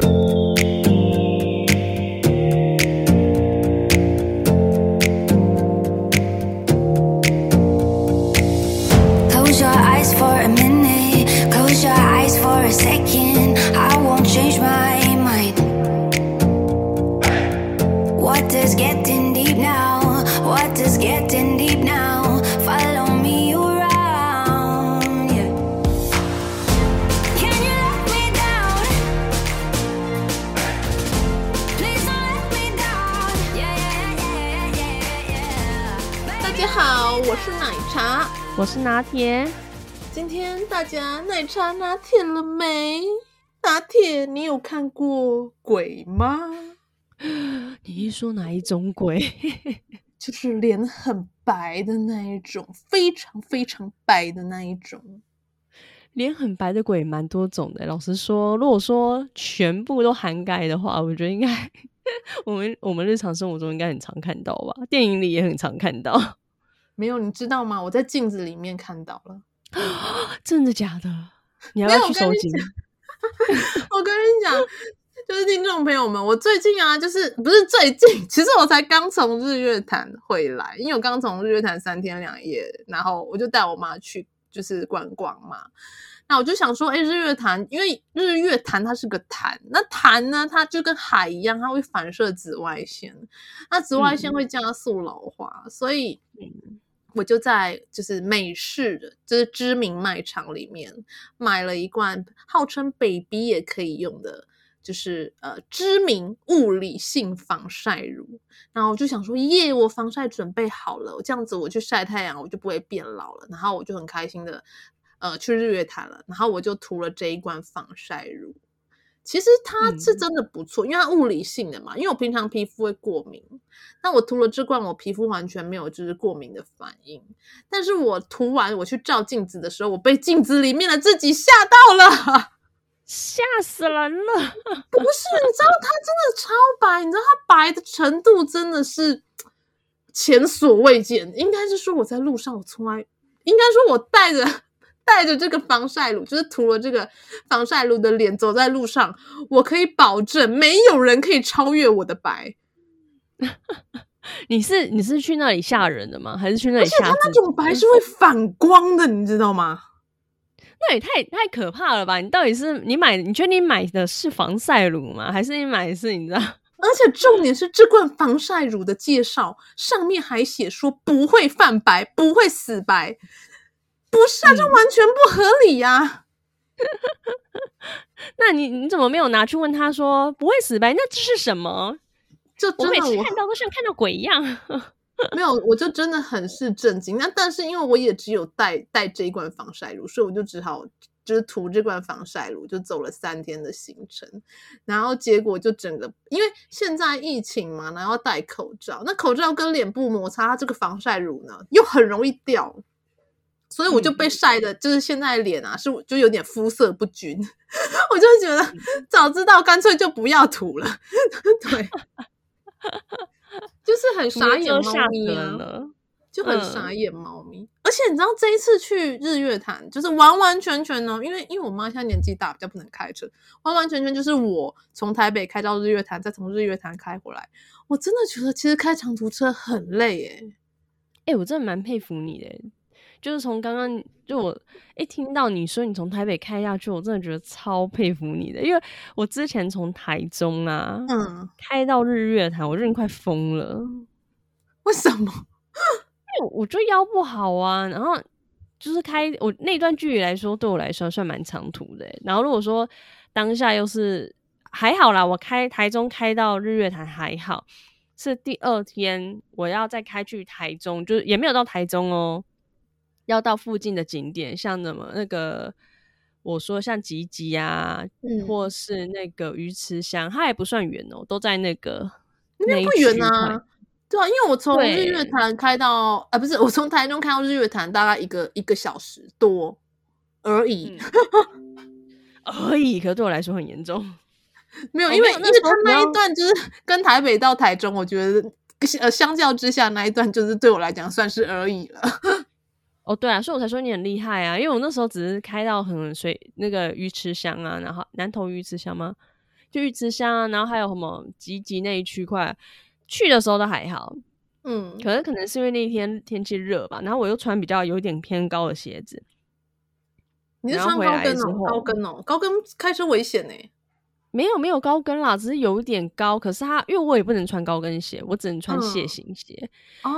我茶拿铁了没？拿铁，你有看过鬼吗？你一说哪一种鬼？就是脸很白的那一种，非常非常白的那一种。脸很白的鬼蛮多种的。老实说，如果说全部都涵盖的话，我觉得应该 我们我们日常生活中应该很常看到吧，电影里也很常看到。没有，你知道吗？我在镜子里面看到了，真的假的？你要去收集？我跟你讲，就是听众朋友们，我最近啊，就是不是最近，其实我才刚从日月潭回来，因为我刚从日月潭三天两夜，然后我就带我妈去就是观光嘛。那我就想说，哎，日月潭，因为日月潭它是个潭，那潭呢，它就跟海一样，它会反射紫外线，那紫外线会加速老化，嗯、所以。嗯我就在就是美式的，就是知名卖场里面买了一罐号称 baby 也可以用的，就是呃知名物理性防晒乳。然后我就想说，耶，我防晒准备好了，这样子我去晒太阳，我就不会变老了。然后我就很开心的呃去日月潭了，然后我就涂了这一罐防晒乳。其实它是真的不错，嗯、因为它物理性的嘛。因为我平常皮肤会过敏，那我涂了这罐，我皮肤完全没有就是过敏的反应。但是我涂完，我去照镜子的时候，我被镜子里面的自己吓到了，吓死人了。不是，你知道它真的超白，你知道它白的程度真的是前所未见。应该是说我在路上，我从来应该说我带着。带着这个防晒乳，就是涂了这个防晒乳的脸，走在路上，我可以保证没有人可以超越我的白。你是你是去那里吓人的吗？还是去那里吓？而且它那种白是会反光的，你知道吗？那也太太可怕了吧！你到底是你买？你觉得你买的是防晒乳吗？还是你买的是你知道？而且重点是这罐防晒乳的介绍上面还写说不会泛白，不会死白。不是啊，这完全不合理呀、啊！那你你怎么没有拿去问他说不会死白？那这是什么？就真的我，我每次看到都像看到鬼一样。没有，我就真的很是震惊。那但是因为我也只有带带这一罐防晒乳，所以我就只好就是涂这罐防晒乳，就走了三天的行程。然后结果就整个，因为现在疫情嘛，然后戴口罩，那口罩跟脸部摩擦，它这个防晒乳呢又很容易掉。所以我就被晒的，就是现在脸啊，是就有点肤色不均，我就觉得早知道干脆就不要涂了，对，就是很傻眼猫咪啊，就很傻眼猫咪。嗯、而且你知道这一次去日月潭，就是完完全全呢，因为因为我妈现在年纪大，比较不能开车，完完全全就是我从台北开到日月潭，再从日月潭开回来，我真的觉得其实开长途车很累诶、欸，哎、欸，我真的蛮佩服你的、欸。就是从刚刚就我一听到你说你从台北开下去，我真的觉得超佩服你的，因为我之前从台中啊，嗯，开到日月潭，我真的快疯了。为什么？因为我就腰不好啊，然后就是开我那段距离来说，对我来说算蛮长途的。然后如果说当下又是还好啦，我开台中开到日月潭还好，是第二天我要再开去台中，就是也没有到台中哦。要到附近的景点，像什么那个，我说像吉吉啊，嗯、或是那个鱼池乡，它也不算远哦，都在那个那边不远啊。对啊，因为我从日月潭开到啊，不是我从台中开到日月潭，大概一个一个小时多而已，嗯、而已。可对我来说很严重，没有，因为因为他那一段就是 跟台北到台中，我觉得呃相较之下那一段就是对我来讲算是而已了。哦，对啊，所以我才说你很厉害啊，因为我那时候只是开到很水那个鱼池乡啊，然后南投鱼池乡吗？就鱼池乡啊，然后还有什么集集那一区块，去的时候都还好，嗯，可能可能是因为那一天天气热吧，然后我又穿比较有点偏高的鞋子。你是穿高跟哦？高跟哦，高跟开车危险呢、欸。没有没有高跟啦，只是有一点高。可是它因为我也不能穿高跟鞋，我只能穿鞋型鞋。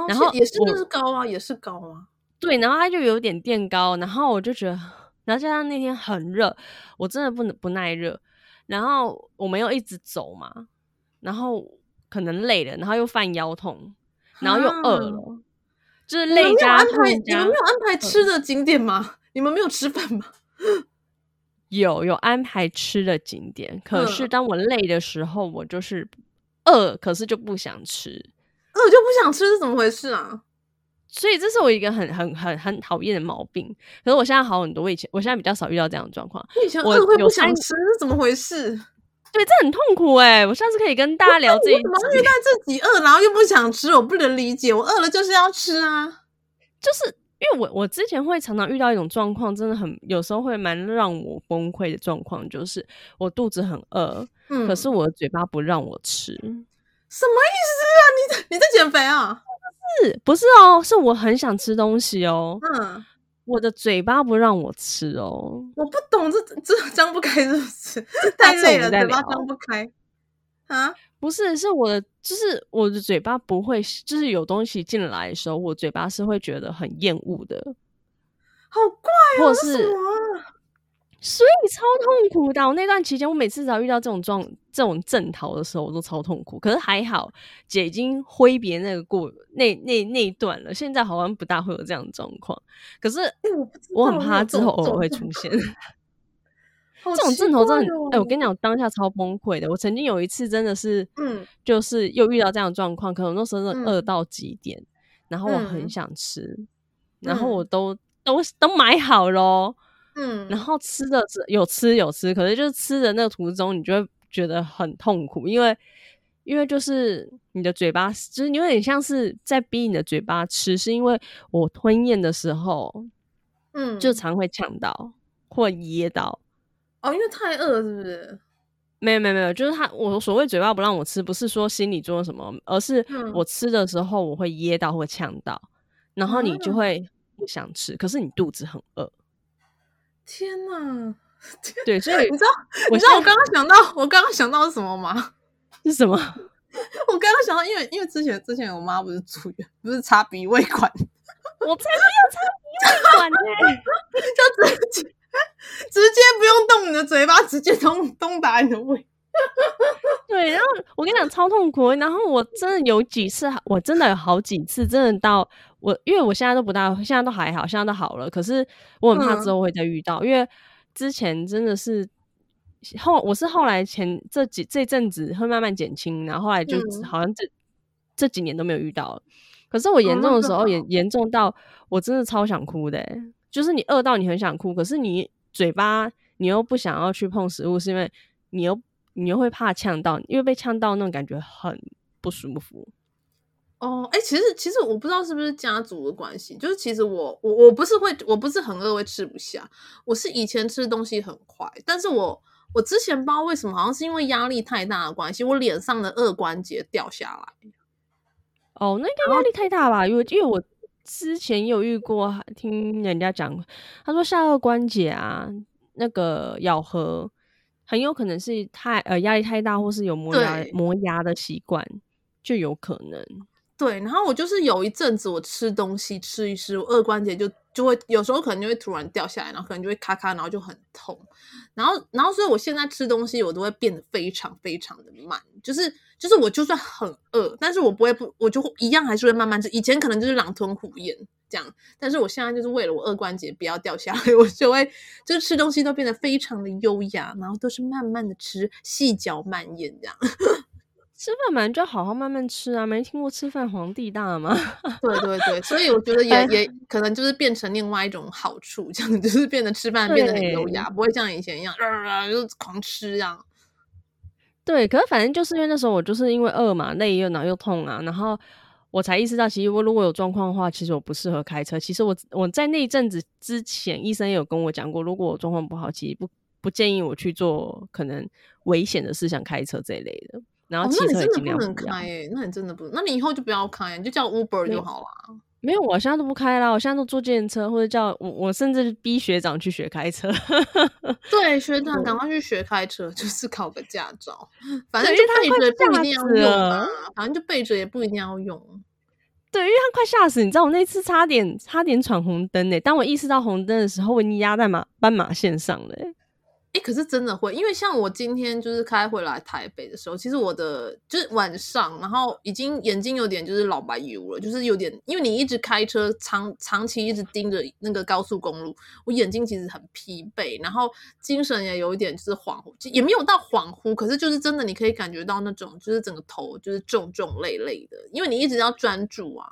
然后也是那是高啊，也是高啊。对，然后它就有点垫高，然后我就觉得，然后加上那天很热，我真的不能不耐热。然后我们又一直走嘛，然后可能累了，然后又犯腰痛，然后又饿了，啊、就是累加痛加。你们没有安排吃的景点吗？嗯、你们没有吃饭吗？有有安排吃的景点，可是当我累的时候，我就是饿，可是就不想吃，饿就不想吃是怎么回事啊？所以这是我一个很很很很讨厌的毛病。可是我现在好很多，我以前我现在比较少遇到这样的状况。以前饿会不想吃是怎么回事？对，这很痛苦哎、欸！我下次可以跟大家聊这一。怎么遇到自己饿，然后又不想吃？我不能理解。我饿了就是要吃啊，就是。因为我我之前会常常遇到一种状况，真的很有时候会蛮让我崩溃的状况，就是我肚子很饿，嗯，可是我的嘴巴不让我吃，什么意思啊？你在你在减肥啊？是不是哦？是我很想吃东西哦，嗯，我的嘴巴不让我吃哦，我不懂这这张不开是不是？太累了，嘴巴张不开啊。不是，是我的，就是我的嘴巴不会，就是有东西进来的时候，我嘴巴是会觉得很厌恶的，好怪啊！或是，是所以超痛苦的。我那段期间，我每次只要遇到这种状、这种症头的时候，我都超痛苦。可是还好，姐已经挥别那个过那那那一段了，现在好像不大会有这样的状况。可是，我很怕之后偶尔会出现。这种症头真的很，哎、欸，我跟你讲，我当下超崩溃的。我曾经有一次真的是，嗯，就是又遇到这样的状况，可能那时候真的饿到极点，嗯，然后我很想吃，嗯，然后我都都都买好咯。嗯，然后吃的有吃有吃，可是就是吃的那个途中，你就会觉得很痛苦，因为因为就是你的嘴巴，就是有点像是在逼你的嘴巴吃，是因为我吞咽的时候，嗯，就常会呛到或噎到。哦，因为太饿是不是？没有没有没有，就是他，我所谓嘴巴不让我吃，不是说心理作用什么，而是我吃的时候我会噎到或呛到，然后你就会不想吃，嗯、可是你肚子很饿。天哪！对，所以你知道，你知道我刚刚想到，我刚刚想到是什么吗？是什么？我刚刚想到，因为因为之前之前我妈不是住院，不是插鼻胃管，我才不要插鼻胃管呢，就直接。直接不用动你的嘴巴，直接通通打你的胃。对，然后我跟你讲超痛苦。然后我真的有几次，我真的有好几次，真的到我，因为我现在都不大，现在都还好，现在都好了。可是我很怕之后会再遇到，嗯、因为之前真的是后，我是后来前这几这阵子会慢慢减轻，然后后来就好像这、嗯、这几年都没有遇到了。可是我严重的时候也严重到我真的超想哭的、欸。就是你饿到你很想哭，可是你嘴巴你又不想要去碰食物，是因为你又你又会怕呛到，因为被呛到那种感觉很不舒服。哦，哎、欸，其实其实我不知道是不是家族的关系，就是其实我我我不是会我不是很饿会吃不下，我是以前吃东西很快，但是我我之前不知道为什么，好像是因为压力太大的关系，我脸上的二关节掉下来。哦，那应该压力太大吧？因为因为我。之前有遇过，听人家讲，他说下颚关节啊，那个咬合很有可能是太呃压力太大，或是有磨牙磨牙的习惯，就有可能。对，然后我就是有一阵子，我吃东西吃一吃，我二关节就就会有时候可能就会突然掉下来，然后可能就会咔咔，然后就很痛。然后，然后所以我现在吃东西，我都会变得非常非常的慢，就是就是我就算很饿，但是我不会不，我就一样还是会慢慢吃。以前可能就是狼吞虎咽这样，但是我现在就是为了我二关节不要掉下来，我就会就是吃东西都变得非常的优雅，然后都是慢慢的吃，细嚼慢咽这样。吃饭嘛，就好好慢慢吃啊！没听过吃饭皇帝大吗？对对对，所以我觉得也也可能就是变成另外一种好处，这样就是变得吃饭变得很优雅，不会像以前一样啊，就是狂吃这样。对，可是反正就是因为那时候我就是因为饿嘛，累又脑又痛啊，然后我才意识到，其实我如果有状况的话，其实我不适合开车。其实我我在那一阵子之前，医生也有跟我讲过，如果我状况不好，其实不。不建议我去做可能危险的事，像开车这一类的。然后汽车也尽量不能开诶，那你真的不，那你以后就不要开，你就叫 Uber 就好了。没有，我现在都不开啦，我现在都坐计程车，或者叫我，我甚至逼学长去学开车。对，学长赶快去学开车，就是考个驾照。反正就备着不一定要用啊，反正就备着也不一定要用。对，因为他快吓死，你知道我那次差点差点闯红灯呢。当我意识到红灯的时候，我已经压在马斑马线上了。哎，可是真的会，因为像我今天就是开回来台北的时候，其实我的就是晚上，然后已经眼睛有点就是老白油了，就是有点，因为你一直开车长长期一直盯着那个高速公路，我眼睛其实很疲惫，然后精神也有一点就是恍惚，也没有到恍惚，可是就是真的你可以感觉到那种就是整个头就是重重累累的，因为你一直要专注啊。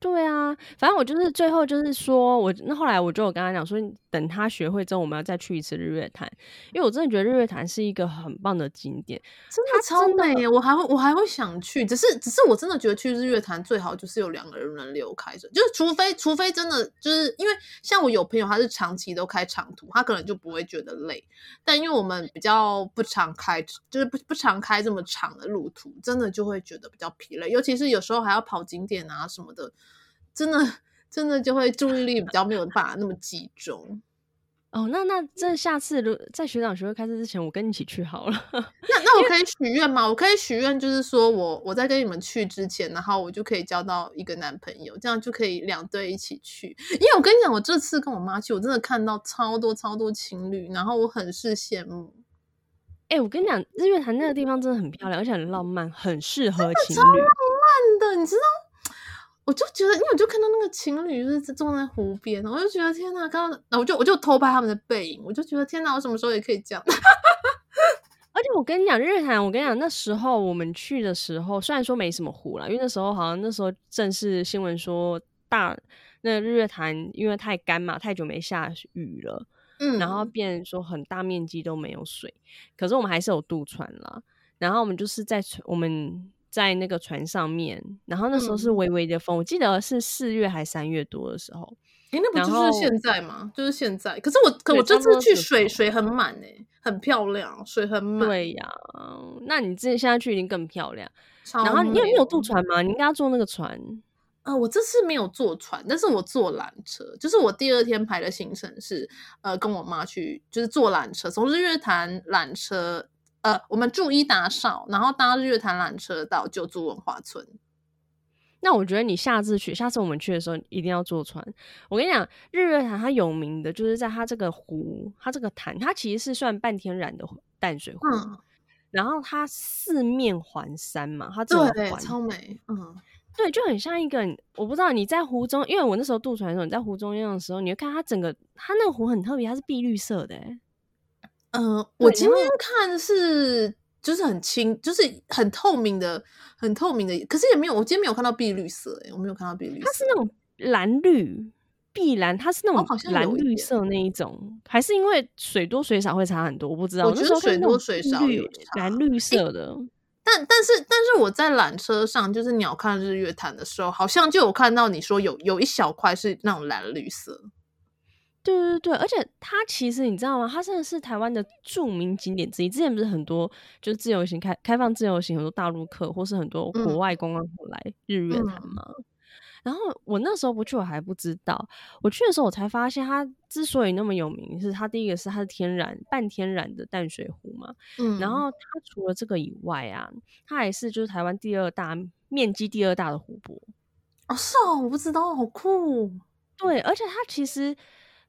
对啊，反正我就是最后就是说，我那后来我就有跟他讲说，等他学会之后，我们要再去一次日月潭，因为我真的觉得日月潭是一个很棒的景点，真的超美耶！我还会我还会想去，只是只是我真的觉得去日月潭最好就是有两个人轮流开着，就是除非除非真的就是因为像我有朋友他是长期都开长途，他可能就不会觉得累，但因为我们比较不常开，就是不不常开这么长的路途，真的就会觉得比较疲累，尤其是有时候还要跑景点啊什么的。真的，真的就会注意力比较没有办法那么集中。哦，那那这下次如在学长学会开车之前，我跟你一起去好了。那那我可以许愿吗？我可以许愿，就是说我我在跟你们去之前，然后我就可以交到一个男朋友，这样就可以两对一起去。因为我跟你讲，我这次跟我妈去，我真的看到超多超多情侣，然后我很是羡慕。哎、欸，我跟你讲，日月潭那个地方真的很漂亮，而且很浪漫，很适合情侣。超浪漫的，你知道？我就觉得，因为我就看到那个情侣就是坐在湖边，我就觉得天哪！刚刚，我就我就偷拍他们的背影，我就觉得天哪！我什么时候也可以这样？而且我跟你讲，日月潭，我跟你讲，那时候我们去的时候，虽然说没什么湖了，因为那时候好像那时候正是新闻说大那个日月潭因为太干嘛，太久没下雨了，嗯，然后变成说很大面积都没有水，可是我们还是有渡船啦，然后我们就是在我们。在那个船上面，然后那时候是微微的风，嗯、我记得是四月还三月多的时候。哎、欸，那不就是现在吗？就是现在。可是我，可我这次去水水很满哎、欸，很漂亮，水很满。对呀，那你这现在去一定更漂亮。然后你有你有渡船吗？你应该要坐那个船。呃，我这次没有坐船，但是我坐缆车。就是我第二天排的行程是，呃，跟我妈去，就是坐缆车，从日月潭缆车。呃，我们住伊达邵，然后搭日月潭缆车到九族文化村。那我觉得你下次去，下次我们去的时候一定要坐船。我跟你讲，日月潭它有名的就是在它这个湖，它这个潭，它其实是算半天然的淡水湖。嗯。然后它四面环山嘛，它这个环超美。嗯，对，就很像一个，我不知道你在湖中，因为我那时候渡船的时候，你在湖中央的时候，你会看它整个，它那个湖很特别，它是碧绿色的。嗯、呃，我今天看是就是很清，就是很透明的，很透明的，可是也没有，我今天没有看到碧绿色，诶，我没有看到碧绿色，它是那种蓝绿碧蓝，它是那种蓝绿色那一种，哦、还是因为水多水少会差很多？我不知道，我觉得水多水少有蓝绿色的，但但是但是我在缆车上就是鸟瞰日月潭的时候，好像就有看到你说有有一小块是那种蓝绿色。对对对，而且它其实你知道吗？它真的是台湾的著名景点之一。之前不是很多就是自由行开开放自由行，很多大陆客或是很多国外观光客来日月潭嘛。嗯、然后我那时候不去，我还不知道。我去的时候，我才发现它之所以那么有名，是它第一个是它是天然半天然的淡水湖嘛。嗯。然后它除了这个以外啊，它还是就是台湾第二大面积第二大的湖泊。哦，是哦，我不知道，好酷。对，而且它其实。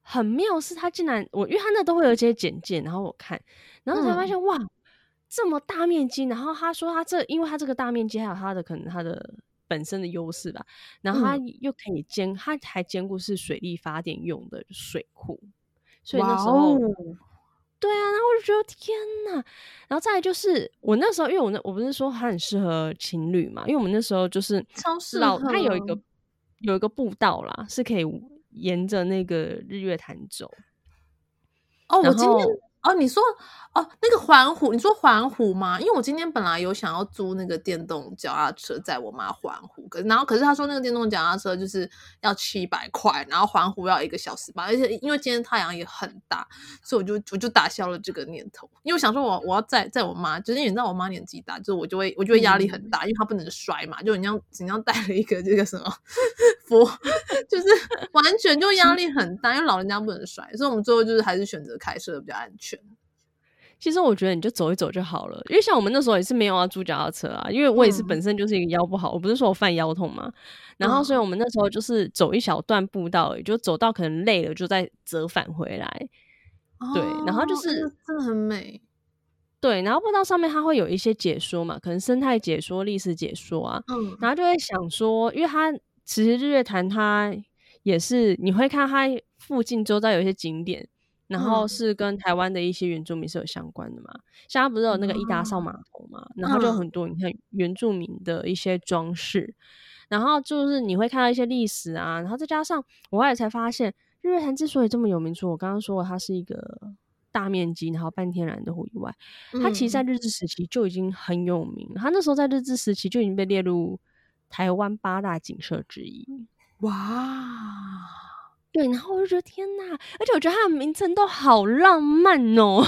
很妙是，他竟然我，因为他那都会有一些简介，然后我看，然后才发现、嗯、哇，这么大面积，然后他说他这，因为他这个大面积还有他的可能他的本身的优势吧，然后他又可以兼，他还兼顾是水力发电用的水库，所以那时候，对啊，然后我就觉得天哪，然后再来就是我那时候，因为我那我不是说他很适合情侣嘛，因为我们那时候就是超适合，他有一个。有一个步道啦，是可以。沿着那个日月潭走，哦，我今天哦，你说哦，那个环湖，你说环湖吗？因为我今天本来有想要租那个电动脚踏车载我妈环湖，可然后可是他说那个电动脚踏车就是要七百块，然后环湖要一个小时吧，而且因为今天太阳也很大，所以我就我就打消了这个念头。因为我想说我我要载载我妈，就是你知道我妈年纪大，就是我就会我就会压力很大，嗯、因为她不能摔嘛，就你像你像带了一个这个什么佛，就是完全就压力很大，因为老人家不能摔，所以我们最后就是还是选择开车比较安全。其实我觉得你就走一走就好了，因为像我们那时候也是没有要租脚踏车啊，因为我也是本身就是一个腰不好，嗯、我不是说我犯腰痛嘛，然后所以我们那时候就是走一小段步道，也就走到可能累了就再折返回来。哦、对，然后就是真的很美。对，然后步道上面它会有一些解说嘛，可能生态解说、历史解说啊，嗯，然后就会想说，因为它其实日月潭它也是你会看它附近周遭有一些景点。然后是跟台湾的一些原住民是有相关的嘛，像它不是有那个伊达邵码头嘛，嗯、然后就很多你看原住民的一些装饰，嗯、然后就是你会看到一些历史啊，然后再加上我后来才发现，日月潭之所以这么有名，除了我刚刚说它是一个大面积然后半天然的湖以外，它其实在日治时期就已经很有名，它那时候在日治时期就已经被列入台湾八大景色之一，哇。对，然后我就觉得天呐，而且我觉得它的名称都好浪漫哦。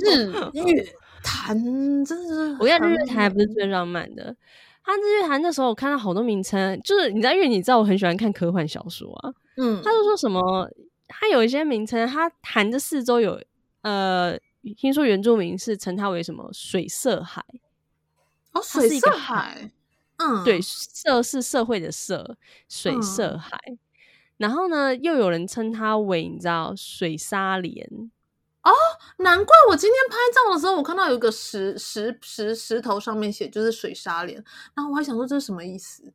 日月潭真的是，我觉得日月潭还不是最浪漫的。它日月潭那时候我看到好多名称，就是你知道，因为你知道我很喜欢看科幻小说啊。嗯，他就说什么，它有一些名称，它潭的四周有呃，听说原住民是称它为什么水色海。哦，水色海。嗯，对，色是社会的色，水色海。嗯然后呢，又有人称它为你知道水沙莲哦，难怪我今天拍照的时候，我看到有一个石石石石头上面写就是水沙莲，然后我还想说这是什么意思？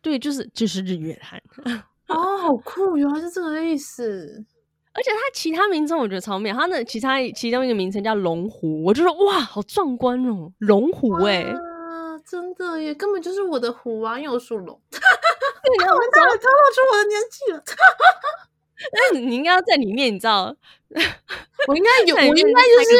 对，就是就是日月潭 哦，好酷，原来是这个意思。而且它其他名称我觉得超妙，它的其他其中一个名称叫龙湖，我就说哇，好壮观哦，龙湖哎、欸，真的耶，根本就是我的湖啊，因为我属龙。你看，我大了，透露出我的年纪了。那你应该要在里面，你知道？我应该有，我应该就是，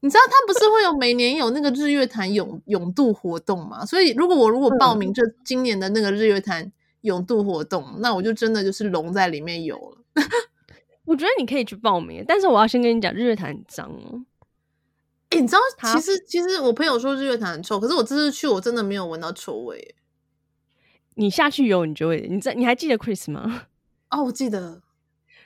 你知道，他不是会有每年有那个日月潭泳泳渡活动嘛？所以，如果我如果报名这今年的那个日月潭泳渡活动，嗯、那我就真的就是龙在里面游了。我觉得你可以去报名，但是我要先跟你讲，日月潭很脏哦。哎、欸，你知道，其实其实我朋友说日月潭很臭，可是我这次去，我真的没有闻到臭味。你下去游，你就会。你在你还记得 Chris 吗？哦，我记得，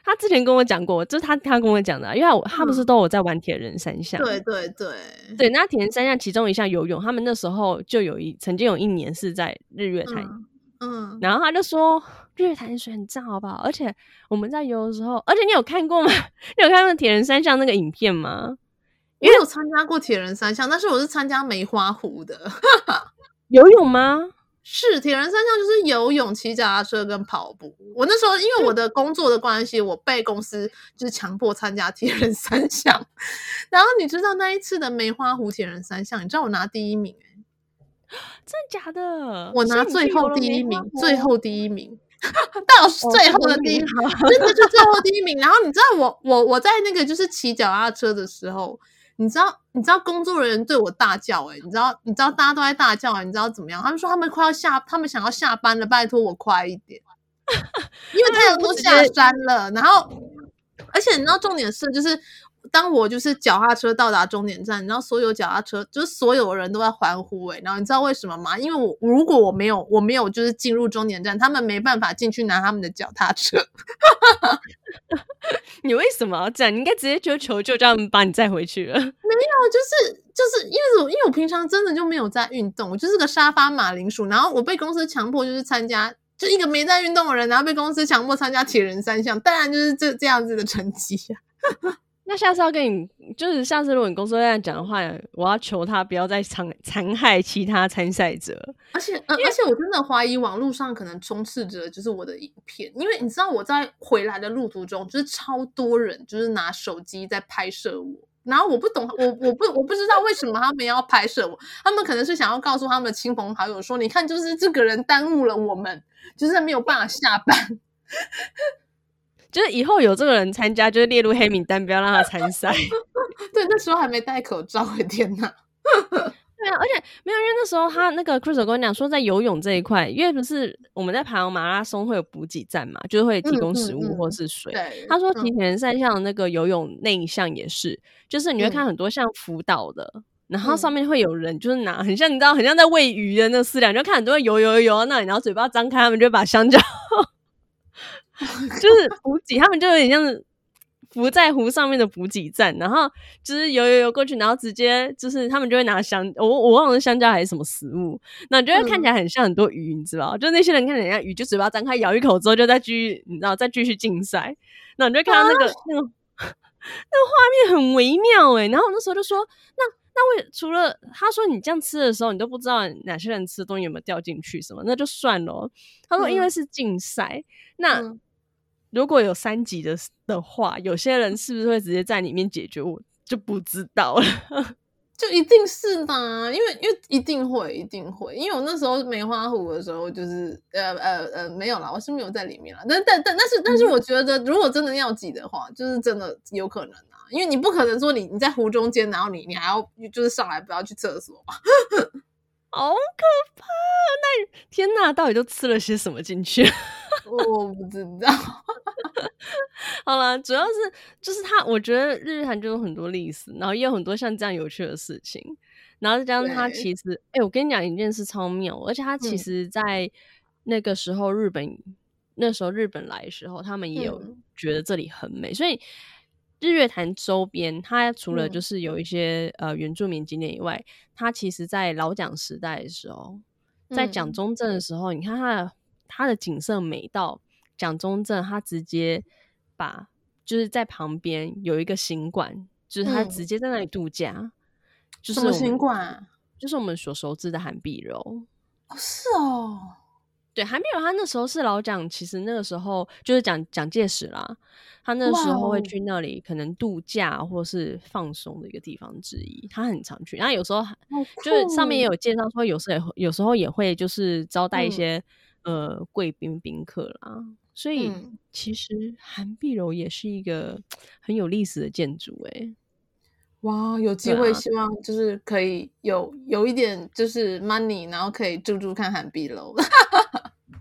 他之前跟我讲过，就是他他跟我讲的，因为我他不是都有在玩铁人三项、嗯？对对对对，那铁人三项其中一项游泳，他们那时候就有一曾经有一年是在日月潭，嗯，嗯然后他就说日月潭水很脏，好不好？而且我们在游的时候，而且你有看过吗？你有看过铁人三项那个影片吗？因为我有参加过铁人三项，但是我是参加梅花湖的 游泳吗？是铁人三项，就是游泳、骑脚踏车跟跑步。我那时候因为我的工作的关系，我被公司就是强迫参加铁人三项。然后你知道那一次的梅花湖铁人三项，你知道我拿第一名哎、欸，真的假的？我拿最后第一名，最后第一名，到最后的第一名，真的是最后第一名。然后你知道我我我在那个就是骑脚踏车的时候。你知道，你知道工作人员对我大叫哎、欸、你知道，你知道大家都在大叫诶、欸、你知道怎么样？他们说他们快要下，他们想要下班了，拜托我快一点，因为 太阳都下山了。然后，而且你知道重点是，就是。当我就是脚踏车到达终点站，你知道所有脚踏车就是所有人都在欢呼诶，然后你知道为什么吗？因为我如果我没有我没有就是进入终点站，他们没办法进去拿他们的脚踏车。你为什么要这样？你应该直接就求救，叫他们把你载回去了。没有，就是就是因为我因为我平常真的就没有在运动，我就是个沙发马铃薯。然后我被公司强迫就是参加，就一个没在运动的人，然后被公司强迫参加铁人三项，当然就是这这样子的成绩呀。那下次要跟你，就是下次如果你公司这样讲的话，我要求他不要再残残害其他参赛者。而且，呃，而且我真的怀疑网络上可能充斥着就是我的影片，因为你知道我在回来的路途中，就是超多人就是拿手机在拍摄我，然后我不懂，我我不我不知道为什么他们要拍摄我，他们可能是想要告诉他们的亲朋好友说，你看，就是这个人耽误了我们，就是没有办法下班。就是以后有这个人参加，就是列入黑名单，不要让他参赛。对，那时候还没戴口罩，我的天哪！对啊，而且没有，因为那时候他那个 Chris 跟我讲说，在游泳这一块，因为不是我们在爬马拉松会有补给站嘛，就是会提供食物或是水。嗯嗯嗯、他说，提前赛像那个游泳那一项也是，就是你会看很多像辅导的，嗯、然后上面会有人就是拿很像你知道，很像在喂鱼的那个饲料，就看很多人游游游游到那里，然后嘴巴张开，他们就把香蕉。就是补给，他们就有点像浮在湖上面的补给站，然后就是游游游过去，然后直接就是他们就会拿香，我我忘了是香蕉还是什么食物，那你觉得看起来很像很多鱼，你知道？嗯、就那些人看起来像鱼，就嘴巴张开咬一口之后，就再继续，你知道，再继续竞赛。那你就看到那个、啊、那个那个画面很微妙诶，然后我那时候就说，那那为除了他说你这样吃的时候，你都不知道哪些人吃的东西有没有掉进去什么，那就算了。他说因为是竞赛，嗯、那。嗯如果有三级的的话，有些人是不是会直接在里面解决？我就不知道了，就一定是吧，因为因为一定会一定会，因为我那时候梅花湖的时候，就是呃呃呃没有啦，我是没有在里面啦。但但但但是但是，我觉得如果真的要挤的话，就是真的有可能啊，因为你不可能说你你在湖中间，然后你你还要就是上来不要去厕所，好可怕！那天呐，到底都吃了些什么进去？我不知道。好了，主要是就是他，我觉得日韩就有很多历史，然后也有很多像这样有趣的事情，然后再加上他其实，哎、欸，我跟你讲一件事超妙，而且他其实，在那个时候日本、嗯、那时候日本来的时候，他们也有觉得这里很美，嗯、所以日月潭周边，它除了就是有一些、嗯、呃原住民景点以外，它其实在老蒋时代的时候，在蒋中正的时候，嗯、你看它的它的景色美到。蒋中正他直接把就是在旁边有一个行馆，就是他直接在那里度假，嗯、就是什么行馆？就是我们所熟知的韩碧楼。哦，是哦，对，涵碧楼他那时候是老蒋，其实那个时候就是蒋蒋介石啦，他那时候会去那里可能度假或是放松的一个地方之一，他很常去。然后有时候就是上面也有介绍说，有时候也有时候也会就是招待一些、嗯、呃贵宾宾客啦。所以、嗯、其实韩碧楼也是一个很有历史的建筑诶、欸，哇，有机会希望就是可以有有一点就是 money，然后可以住住看韩碧楼。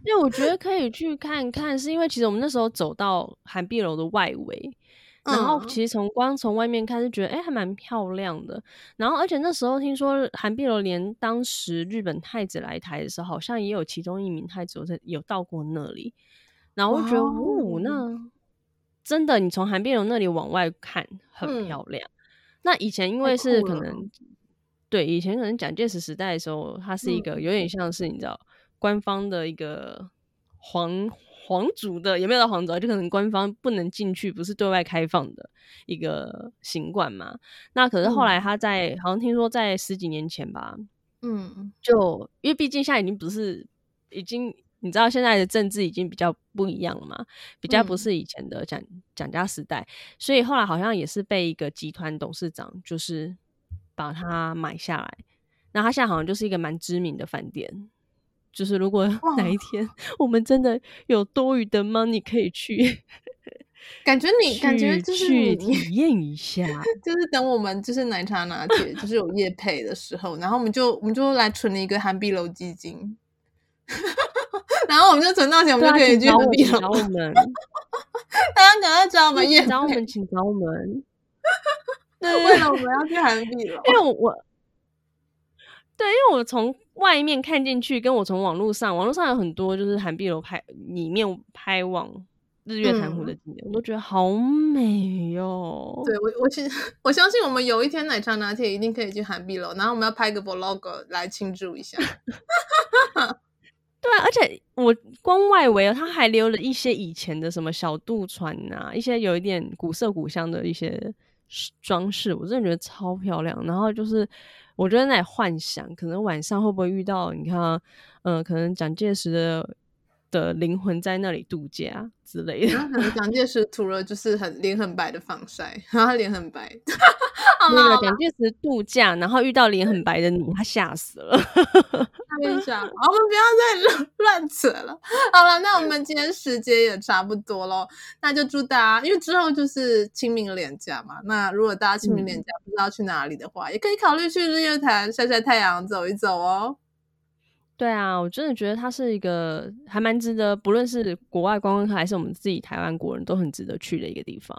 因为我觉得可以去看看，是因为其实我们那时候走到涵碧楼的外围，然后其实从光从外面看是觉得哎、欸、还蛮漂亮的，然后而且那时候听说涵碧楼连当时日本太子来台的时候，好像也有其中一名太子有在有到过那里。然后觉得，哦，那真的，你从涵碧楼那里往外看很漂亮。嗯、那以前因为是可能，对，以前可能蒋介石时代的时候，它是一个有点像是你知道，官方的一个皇皇族的，有没有到皇族？就可能官方不能进去，不是对外开放的一个行馆嘛。那可是后来他在，嗯、好像听说在十几年前吧，嗯，就因为毕竟现在已经不是已经。你知道现在的政治已经比较不一样了嘛？比较不是以前的蒋蒋家时代，所以后来好像也是被一个集团董事长就是把它买下来。那他现在好像就是一个蛮知名的饭店。就是如果哪一天我们真的有多余的 money 可以去，感觉你感觉就是去体 验一下，就是等我们就是奶茶拿铁就是有业配的时候，然后我们就我们就来存了一个韩碧楼基金。然后我们就存到钱，我们就可以去韩碧楼。找我们，大家赶快找我们，找我们，请找我们。对，为了我们要去韩碧楼，因为我，对，因为我从外面看进去，跟我从网络上，网络上有很多就是韩碧楼拍里面拍往日月潭湖的景点，我都觉得好美哟。对，我，我其实 我相信我们有一天奶茶拿铁一定可以去韩碧楼，然后我们要拍个 vlog 来庆祝一下。对啊，而且我光外围它还留了一些以前的什么小渡船啊，一些有一点古色古香的一些装饰，我真的觉得超漂亮。然后就是我觉得在幻想，可能晚上会不会遇到你看，嗯、呃，可能蒋介石的的灵魂在那里度假之类的。然后可能蒋介石涂了就是很脸很白的防晒，然后他脸很白。那个 蒋介石度假，然后遇到脸很白的你，他吓死了。我们不要再乱扯了。好了，那我们今天时间也差不多喽，那就祝大家，因为之后就是清明连假嘛。那如果大家清明连假不知道去哪里的话，嗯、也可以考虑去日月潭晒晒太阳，走一走哦。对啊，我真的觉得它是一个还蛮值得，不论是国外观光客还是我们自己台湾国人都很值得去的一个地方。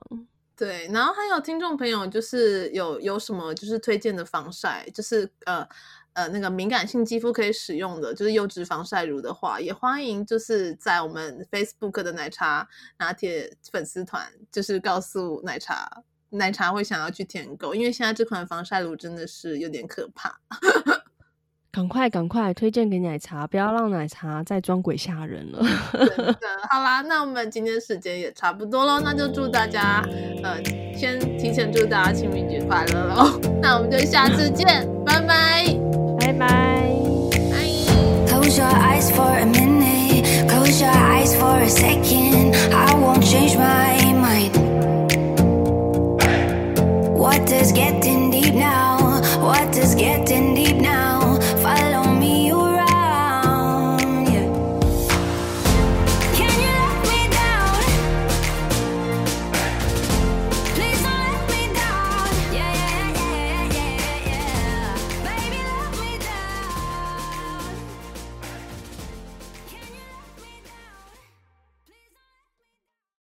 对，然后还有听众朋友就是有有什么就是推荐的防晒，就是呃呃那个敏感性肌肤可以使用的，就是优质防晒乳的话，也欢迎就是在我们 Facebook 的奶茶拿铁粉丝团，就是告诉奶茶，奶茶会想要去舔狗，因为现在这款防晒乳真的是有点可怕。赶快赶快推荐给奶茶，不要让奶茶再装鬼吓人了。真的，好啦，那我们今天时间也差不多喽，那就祝大家，呃，先提前祝大家清明节快乐喽。那我们就下次见，拜拜，拜拜。Close your eyes for a minute, close your eyes for a second, I won't change my mind. What does getting